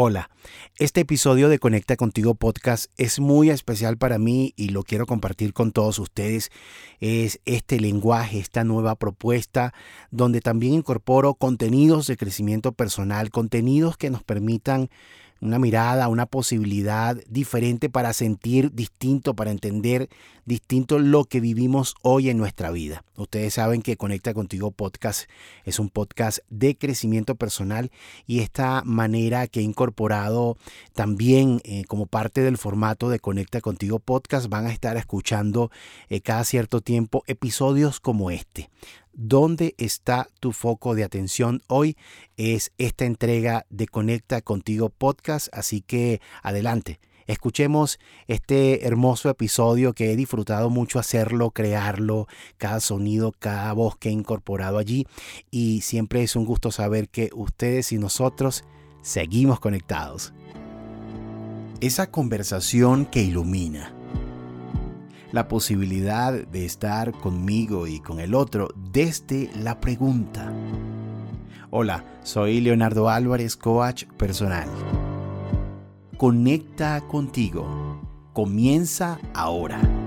Hola, este episodio de Conecta Contigo Podcast es muy especial para mí y lo quiero compartir con todos ustedes. Es este lenguaje, esta nueva propuesta donde también incorporo contenidos de crecimiento personal, contenidos que nos permitan una mirada, una posibilidad diferente para sentir distinto, para entender distinto lo que vivimos hoy en nuestra vida. Ustedes saben que Conecta Contigo Podcast es un podcast de crecimiento personal y esta manera que he incorporado también eh, como parte del formato de Conecta Contigo Podcast van a estar escuchando eh, cada cierto tiempo episodios como este. ¿Dónde está tu foco de atención hoy? Es esta entrega de Conecta Contigo Podcast, así que adelante. Escuchemos este hermoso episodio que he disfrutado mucho hacerlo, crearlo, cada sonido, cada voz que he incorporado allí y siempre es un gusto saber que ustedes y nosotros seguimos conectados. Esa conversación que ilumina la posibilidad de estar conmigo y con el otro desde la pregunta. Hola, soy Leonardo Álvarez, coach personal. Conecta contigo. Comienza ahora.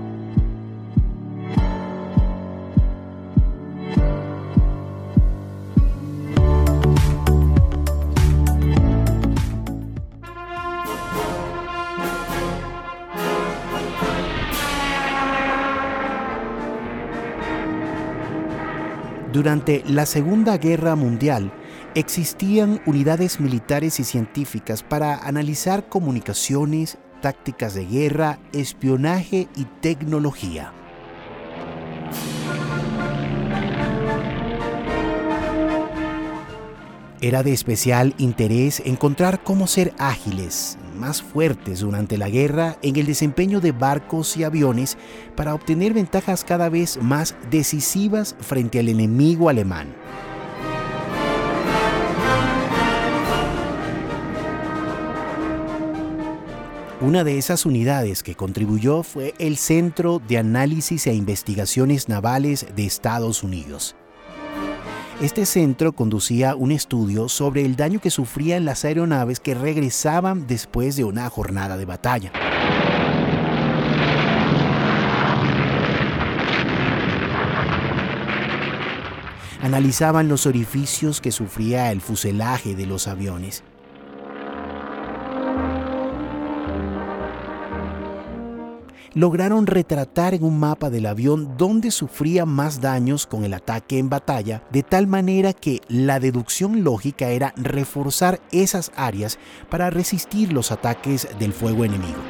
Durante la Segunda Guerra Mundial existían unidades militares y científicas para analizar comunicaciones, tácticas de guerra, espionaje y tecnología. Era de especial interés encontrar cómo ser ágiles, más fuertes durante la guerra en el desempeño de barcos y aviones para obtener ventajas cada vez más decisivas frente al enemigo alemán. Una de esas unidades que contribuyó fue el Centro de Análisis e Investigaciones Navales de Estados Unidos. Este centro conducía un estudio sobre el daño que sufrían las aeronaves que regresaban después de una jornada de batalla. Analizaban los orificios que sufría el fuselaje de los aviones lograron retratar en un mapa del avión dónde sufría más daños con el ataque en batalla, de tal manera que la deducción lógica era reforzar esas áreas para resistir los ataques del fuego enemigo.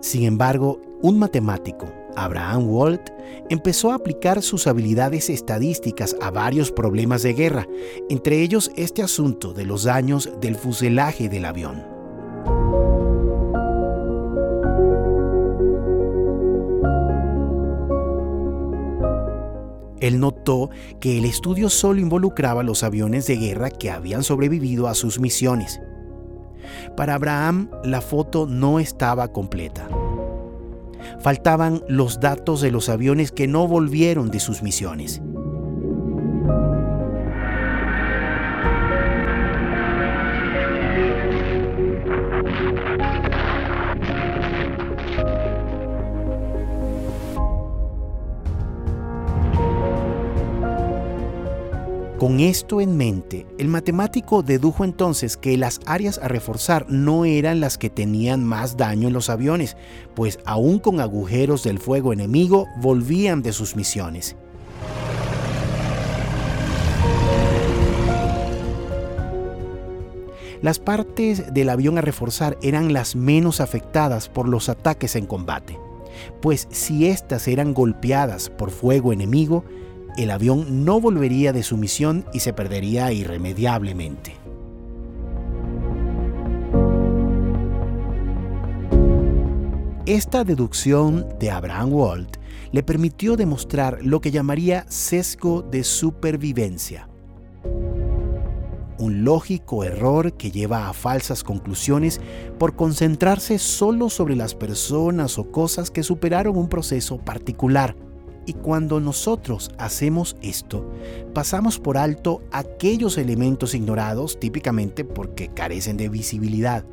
Sin embargo, un matemático, Abraham Walt, empezó a aplicar sus habilidades estadísticas a varios problemas de guerra, entre ellos este asunto de los daños del fuselaje del avión. Él notó que el estudio solo involucraba los aviones de guerra que habían sobrevivido a sus misiones. Para Abraham, la foto no estaba completa faltaban los datos de los aviones que no volvieron de sus misiones. Con esto en mente, el matemático dedujo entonces que las áreas a reforzar no eran las que tenían más daño en los aviones, pues aún con agujeros del fuego enemigo volvían de sus misiones. Las partes del avión a reforzar eran las menos afectadas por los ataques en combate, pues si éstas eran golpeadas por fuego enemigo, el avión no volvería de su misión y se perdería irremediablemente. Esta deducción de Abraham Walt le permitió demostrar lo que llamaría sesgo de supervivencia. un lógico error que lleva a falsas conclusiones por concentrarse solo sobre las personas o cosas que superaron un proceso particular. Y cuando nosotros hacemos esto, pasamos por alto aquellos elementos ignorados típicamente porque carecen de visibilidad.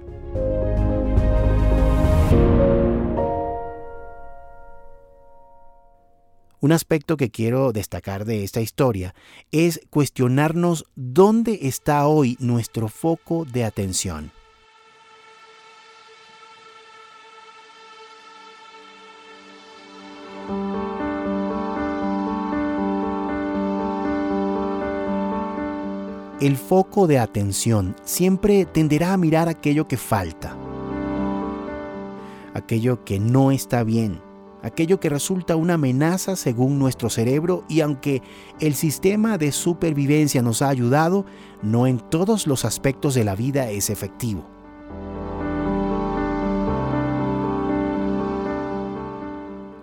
Un aspecto que quiero destacar de esta historia es cuestionarnos dónde está hoy nuestro foco de atención. El foco de atención siempre tenderá a mirar aquello que falta, aquello que no está bien, aquello que resulta una amenaza según nuestro cerebro y aunque el sistema de supervivencia nos ha ayudado, no en todos los aspectos de la vida es efectivo.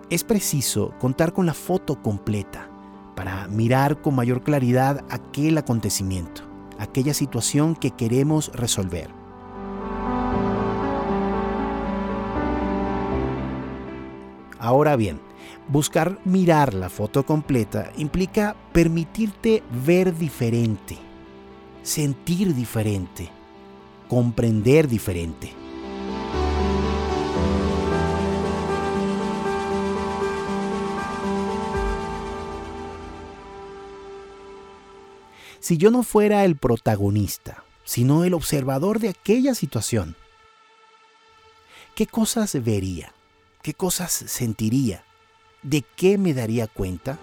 Es preciso contar con la foto completa para mirar con mayor claridad aquel acontecimiento, aquella situación que queremos resolver. Ahora bien, buscar mirar la foto completa implica permitirte ver diferente, sentir diferente, comprender diferente. Si yo no fuera el protagonista, sino el observador de aquella situación, ¿qué cosas vería? ¿Qué cosas sentiría? ¿De qué me daría cuenta?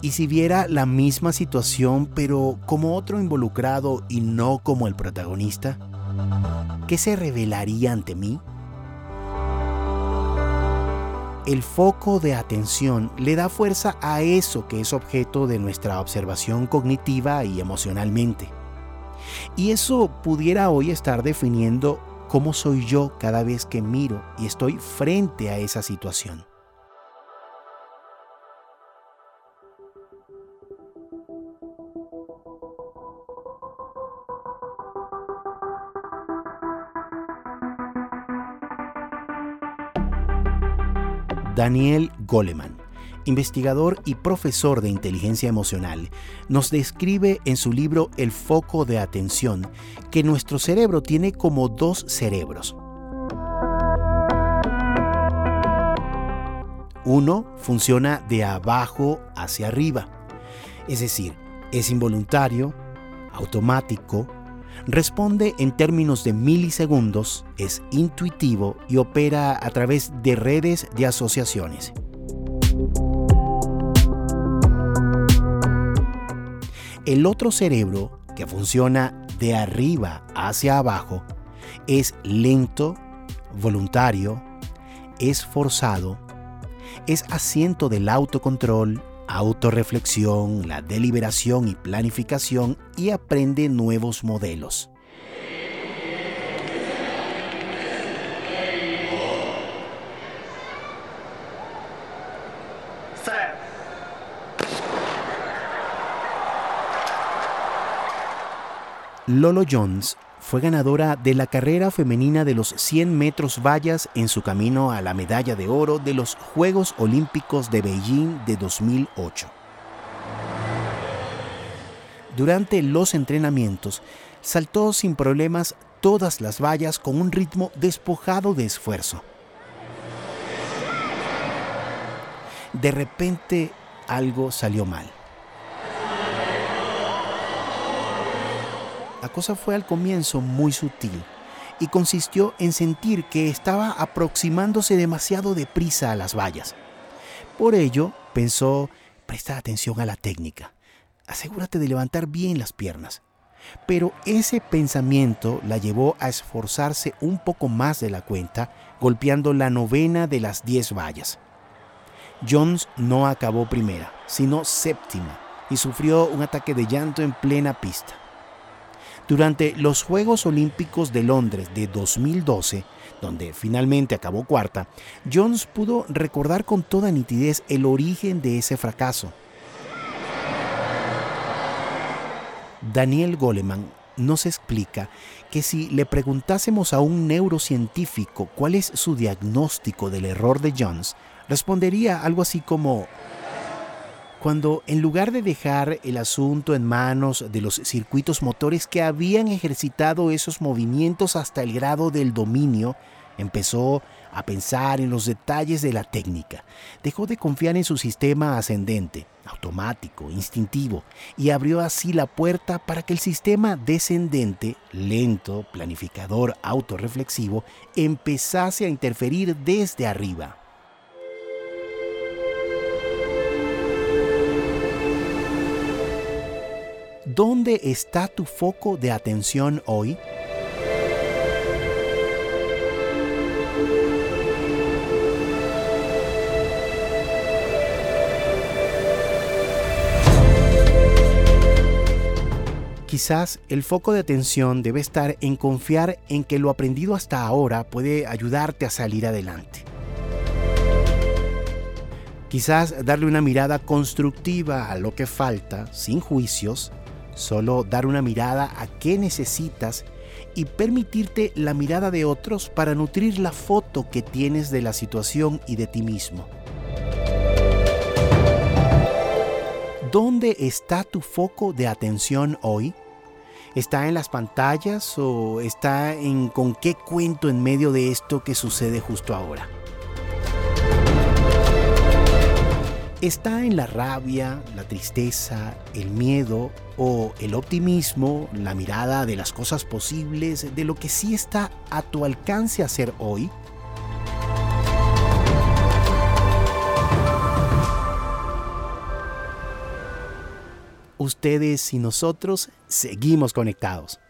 ¿Y si viera la misma situación pero como otro involucrado y no como el protagonista? ¿Qué se revelaría ante mí? El foco de atención le da fuerza a eso que es objeto de nuestra observación cognitiva y emocionalmente. Y eso pudiera hoy estar definiendo cómo soy yo cada vez que miro y estoy frente a esa situación. Daniel Goleman investigador y profesor de inteligencia emocional, nos describe en su libro El foco de atención que nuestro cerebro tiene como dos cerebros. Uno funciona de abajo hacia arriba, es decir, es involuntario, automático, responde en términos de milisegundos, es intuitivo y opera a través de redes de asociaciones. El otro cerebro, que funciona de arriba hacia abajo, es lento, voluntario, es forzado, es asiento del autocontrol, autorreflexión, la deliberación y planificación y aprende nuevos modelos. Lolo Jones fue ganadora de la carrera femenina de los 100 metros vallas en su camino a la medalla de oro de los Juegos Olímpicos de Beijing de 2008. Durante los entrenamientos, saltó sin problemas todas las vallas con un ritmo despojado de esfuerzo. De repente algo salió mal. La cosa fue al comienzo muy sutil y consistió en sentir que estaba aproximándose demasiado deprisa a las vallas. Por ello, pensó, presta atención a la técnica, asegúrate de levantar bien las piernas. Pero ese pensamiento la llevó a esforzarse un poco más de la cuenta, golpeando la novena de las diez vallas. Jones no acabó primera, sino séptima, y sufrió un ataque de llanto en plena pista. Durante los Juegos Olímpicos de Londres de 2012, donde finalmente acabó cuarta, Jones pudo recordar con toda nitidez el origen de ese fracaso. Daniel Goleman nos explica que si le preguntásemos a un neurocientífico cuál es su diagnóstico del error de Jones, respondería algo así como, cuando en lugar de dejar el asunto en manos de los circuitos motores que habían ejercitado esos movimientos hasta el grado del dominio, empezó a pensar en los detalles de la técnica, dejó de confiar en su sistema ascendente, automático, instintivo, y abrió así la puerta para que el sistema descendente, lento, planificador, autorreflexivo, empezase a interferir desde arriba. ¿Dónde está tu foco de atención hoy? Quizás el foco de atención debe estar en confiar en que lo aprendido hasta ahora puede ayudarte a salir adelante. Quizás darle una mirada constructiva a lo que falta, sin juicios, solo dar una mirada a qué necesitas y permitirte la mirada de otros para nutrir la foto que tienes de la situación y de ti mismo. ¿Dónde está tu foco de atención hoy? ¿Está en las pantallas o está en con qué cuento en medio de esto que sucede justo ahora? ¿Está en la rabia, la tristeza, el miedo o el optimismo, la mirada de las cosas posibles, de lo que sí está a tu alcance hacer hoy? ustedes y nosotros seguimos conectados.